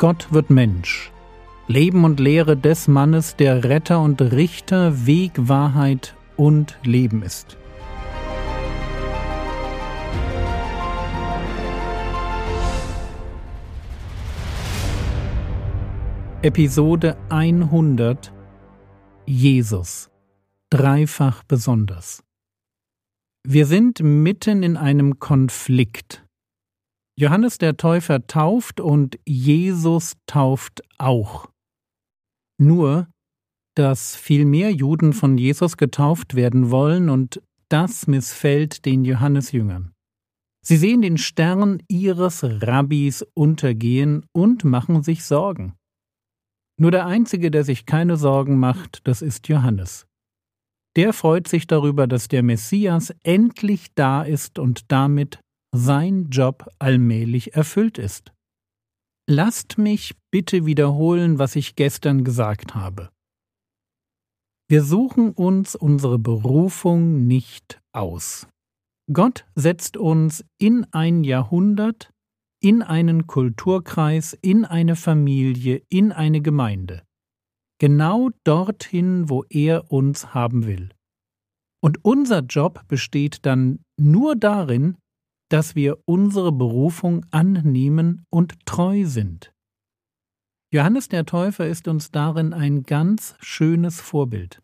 Gott wird Mensch. Leben und Lehre des Mannes, der Retter und Richter, Weg, Wahrheit und Leben ist. Episode 100 Jesus dreifach besonders. Wir sind mitten in einem Konflikt. Johannes der Täufer tauft und Jesus tauft auch. Nur, dass viel mehr Juden von Jesus getauft werden wollen und das missfällt den Johannesjüngern. Sie sehen den Stern ihres Rabbis untergehen und machen sich Sorgen. Nur der Einzige, der sich keine Sorgen macht, das ist Johannes. Der freut sich darüber, dass der Messias endlich da ist und damit sein Job allmählich erfüllt ist. Lasst mich bitte wiederholen, was ich gestern gesagt habe. Wir suchen uns unsere Berufung nicht aus. Gott setzt uns in ein Jahrhundert, in einen Kulturkreis, in eine Familie, in eine Gemeinde. Genau dorthin, wo er uns haben will. Und unser Job besteht dann nur darin, dass wir unsere Berufung annehmen und treu sind. Johannes der Täufer ist uns darin ein ganz schönes Vorbild.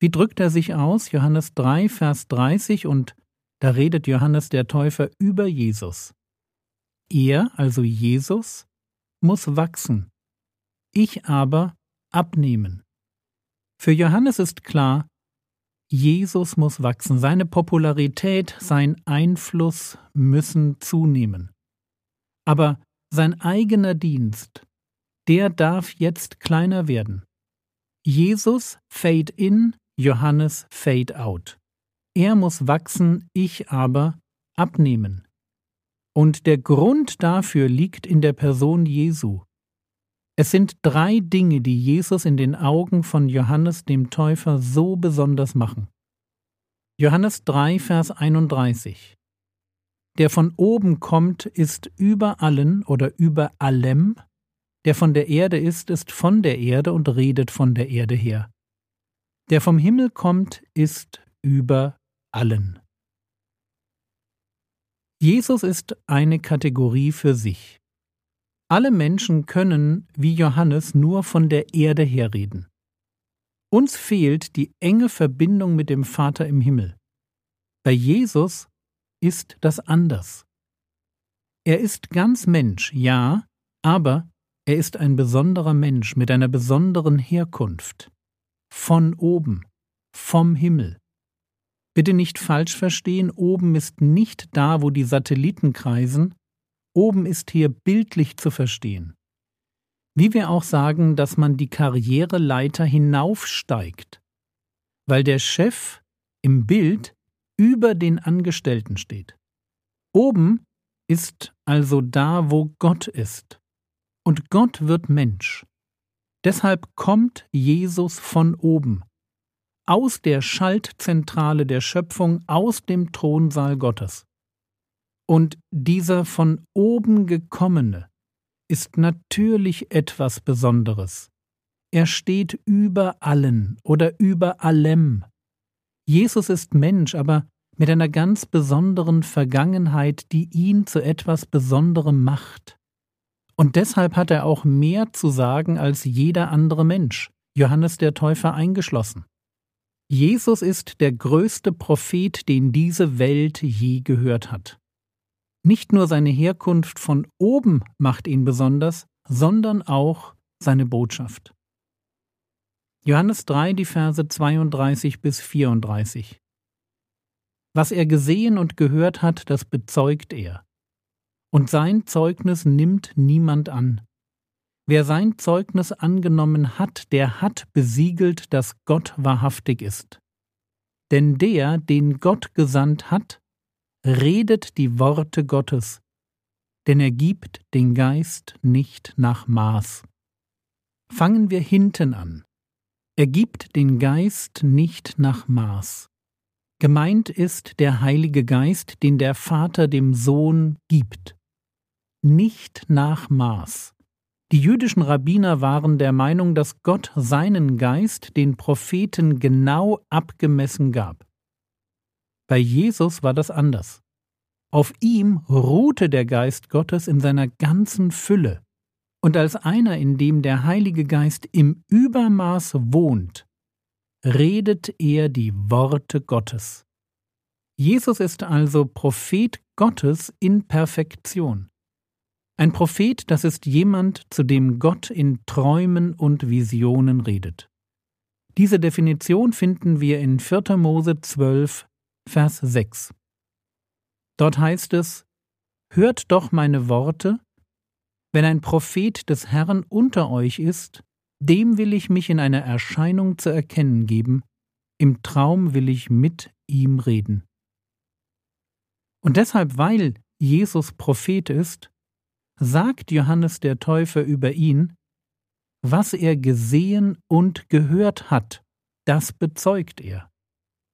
Wie drückt er sich aus? Johannes 3, Vers 30 und da redet Johannes der Täufer über Jesus. Er, also Jesus, muss wachsen, ich aber abnehmen. Für Johannes ist klar, Jesus muss wachsen, seine Popularität, sein Einfluss müssen zunehmen. Aber sein eigener Dienst, der darf jetzt kleiner werden. Jesus fade in, Johannes fade out. Er muss wachsen, ich aber abnehmen. Und der Grund dafür liegt in der Person Jesu. Es sind drei Dinge, die Jesus in den Augen von Johannes dem Täufer so besonders machen. Johannes 3, Vers 31 Der von oben kommt, ist über allen oder über allem, der von der Erde ist, ist von der Erde und redet von der Erde her. Der vom Himmel kommt, ist über allen. Jesus ist eine Kategorie für sich. Alle Menschen können, wie Johannes, nur von der Erde her reden. Uns fehlt die enge Verbindung mit dem Vater im Himmel. Bei Jesus ist das anders. Er ist ganz Mensch, ja, aber er ist ein besonderer Mensch mit einer besonderen Herkunft. Von oben, vom Himmel. Bitte nicht falsch verstehen, oben ist nicht da, wo die Satelliten kreisen, Oben ist hier bildlich zu verstehen. Wie wir auch sagen, dass man die Karriereleiter hinaufsteigt, weil der Chef im Bild über den Angestellten steht. Oben ist also da, wo Gott ist. Und Gott wird Mensch. Deshalb kommt Jesus von oben, aus der Schaltzentrale der Schöpfung, aus dem Thronsaal Gottes. Und dieser von oben gekommene ist natürlich etwas Besonderes. Er steht über allen oder über allem. Jesus ist Mensch, aber mit einer ganz besonderen Vergangenheit, die ihn zu etwas Besonderem macht. Und deshalb hat er auch mehr zu sagen als jeder andere Mensch, Johannes der Täufer eingeschlossen. Jesus ist der größte Prophet, den diese Welt je gehört hat. Nicht nur seine Herkunft von oben macht ihn besonders, sondern auch seine Botschaft. Johannes 3, die Verse 32 bis 34. Was er gesehen und gehört hat, das bezeugt er. Und sein Zeugnis nimmt niemand an. Wer sein Zeugnis angenommen hat, der hat besiegelt, dass Gott wahrhaftig ist. Denn der, den Gott gesandt hat, redet die Worte Gottes, denn er gibt den Geist nicht nach Maß. Fangen wir hinten an. Er gibt den Geist nicht nach Maß. Gemeint ist der Heilige Geist, den der Vater dem Sohn gibt. Nicht nach Maß. Die jüdischen Rabbiner waren der Meinung, dass Gott seinen Geist den Propheten genau abgemessen gab. Bei Jesus war das anders. Auf ihm ruhte der Geist Gottes in seiner ganzen Fülle, und als einer, in dem der Heilige Geist im Übermaß wohnt, redet er die Worte Gottes. Jesus ist also Prophet Gottes in Perfektion. Ein Prophet, das ist jemand, zu dem Gott in Träumen und Visionen redet. Diese Definition finden wir in 4. Mose 12, Vers 6. Dort heißt es, Hört doch meine Worte, wenn ein Prophet des Herrn unter euch ist, dem will ich mich in einer Erscheinung zu erkennen geben, im Traum will ich mit ihm reden. Und deshalb, weil Jesus Prophet ist, sagt Johannes der Täufer über ihn, was er gesehen und gehört hat, das bezeugt er.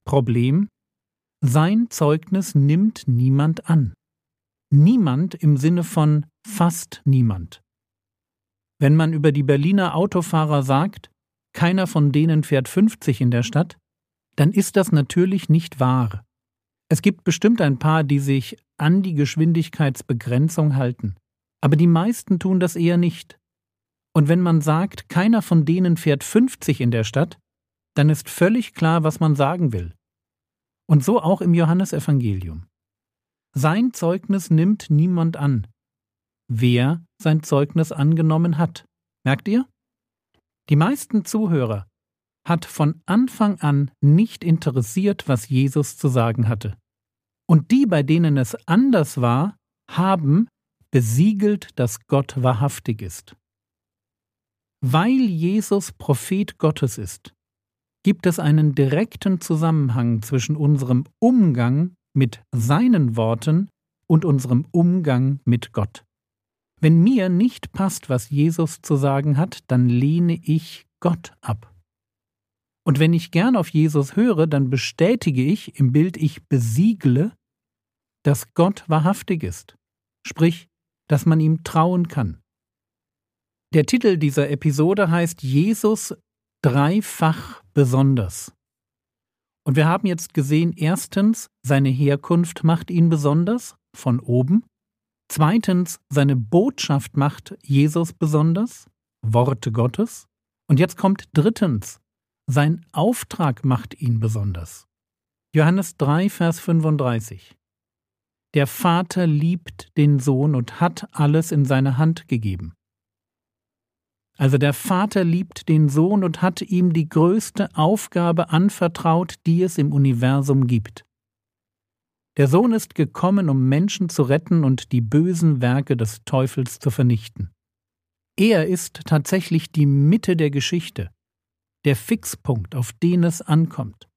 Problem? Sein Zeugnis nimmt niemand an. Niemand im Sinne von fast niemand. Wenn man über die Berliner Autofahrer sagt, keiner von denen fährt 50 in der Stadt, dann ist das natürlich nicht wahr. Es gibt bestimmt ein paar, die sich an die Geschwindigkeitsbegrenzung halten, aber die meisten tun das eher nicht. Und wenn man sagt, keiner von denen fährt 50 in der Stadt, dann ist völlig klar, was man sagen will. Und so auch im Johannesevangelium. Sein Zeugnis nimmt niemand an. Wer sein Zeugnis angenommen hat. Merkt ihr? Die meisten Zuhörer hat von Anfang an nicht interessiert, was Jesus zu sagen hatte. Und die, bei denen es anders war, haben besiegelt, dass Gott wahrhaftig ist. Weil Jesus Prophet Gottes ist, gibt es einen direkten Zusammenhang zwischen unserem Umgang mit seinen Worten und unserem Umgang mit Gott. Wenn mir nicht passt, was Jesus zu sagen hat, dann lehne ich Gott ab. Und wenn ich gern auf Jesus höre, dann bestätige ich im Bild ich besiegle, dass Gott wahrhaftig ist, sprich, dass man ihm trauen kann. Der Titel dieser Episode heißt Jesus dreifach besonders. Und wir haben jetzt gesehen, erstens, seine Herkunft macht ihn besonders, von oben. Zweitens, seine Botschaft macht Jesus besonders, Worte Gottes. Und jetzt kommt drittens, sein Auftrag macht ihn besonders. Johannes 3, Vers 35. Der Vater liebt den Sohn und hat alles in seine Hand gegeben. Also der Vater liebt den Sohn und hat ihm die größte Aufgabe anvertraut, die es im Universum gibt. Der Sohn ist gekommen, um Menschen zu retten und die bösen Werke des Teufels zu vernichten. Er ist tatsächlich die Mitte der Geschichte, der Fixpunkt, auf den es ankommt.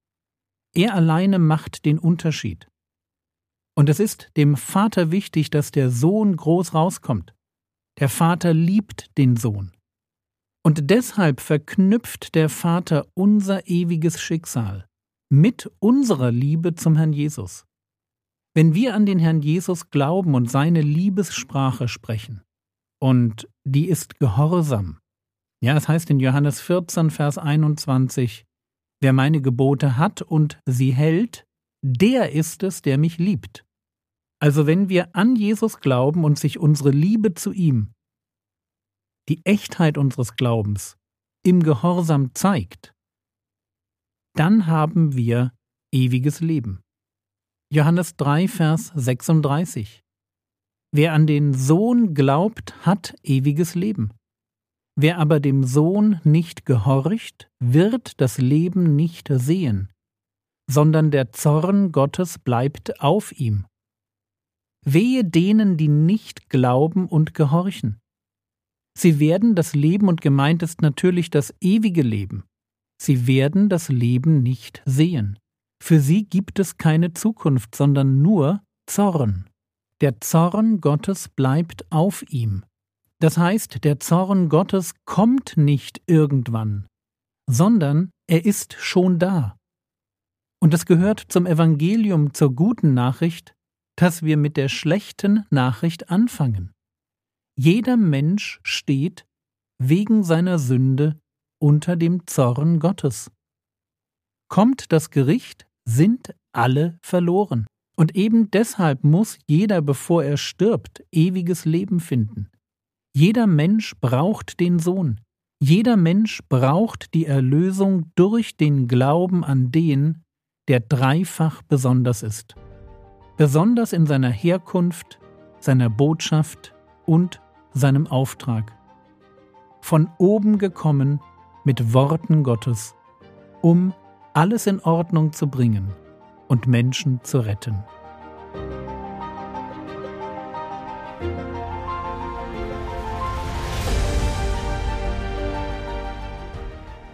Er alleine macht den Unterschied. Und es ist dem Vater wichtig, dass der Sohn groß rauskommt. Der Vater liebt den Sohn. Und deshalb verknüpft der Vater unser ewiges Schicksal mit unserer Liebe zum Herrn Jesus. Wenn wir an den Herrn Jesus glauben und seine Liebessprache sprechen, und die ist Gehorsam, ja, es heißt in Johannes 14, Vers 21, Wer meine Gebote hat und sie hält, der ist es, der mich liebt. Also wenn wir an Jesus glauben und sich unsere Liebe zu ihm, die Echtheit unseres Glaubens, im Gehorsam zeigt, dann haben wir ewiges Leben. Johannes 3, Vers 36 Wer an den Sohn glaubt, hat ewiges Leben. Wer aber dem Sohn nicht gehorcht, wird das Leben nicht sehen, sondern der Zorn Gottes bleibt auf ihm. Wehe denen, die nicht glauben und gehorchen. Sie werden das Leben und gemeint ist natürlich das ewige Leben. Sie werden das Leben nicht sehen. Für sie gibt es keine Zukunft, sondern nur Zorn. Der Zorn Gottes bleibt auf ihm. Das heißt, der Zorn Gottes kommt nicht irgendwann, sondern er ist schon da. Und es gehört zum Evangelium zur guten Nachricht, dass wir mit der schlechten Nachricht anfangen. Jeder Mensch steht wegen seiner Sünde unter dem Zorn Gottes. Kommt das Gericht, sind alle verloren. Und eben deshalb muss jeder, bevor er stirbt, ewiges Leben finden. Jeder Mensch braucht den Sohn. Jeder Mensch braucht die Erlösung durch den Glauben an den, der dreifach besonders ist. Besonders in seiner Herkunft, seiner Botschaft und seinem Auftrag. Von oben gekommen mit Worten Gottes, um alles in Ordnung zu bringen und Menschen zu retten.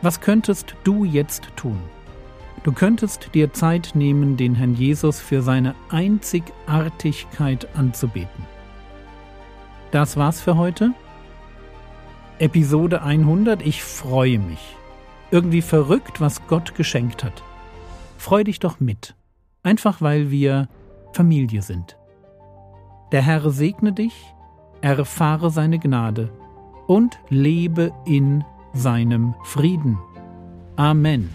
Was könntest du jetzt tun? Du könntest dir Zeit nehmen, den Herrn Jesus für seine Einzigartigkeit anzubeten. Das war's für heute. Episode 100. Ich freue mich. Irgendwie verrückt, was Gott geschenkt hat. Freu dich doch mit. Einfach weil wir Familie sind. Der Herr segne dich, erfahre seine Gnade und lebe in seinem Frieden. Amen.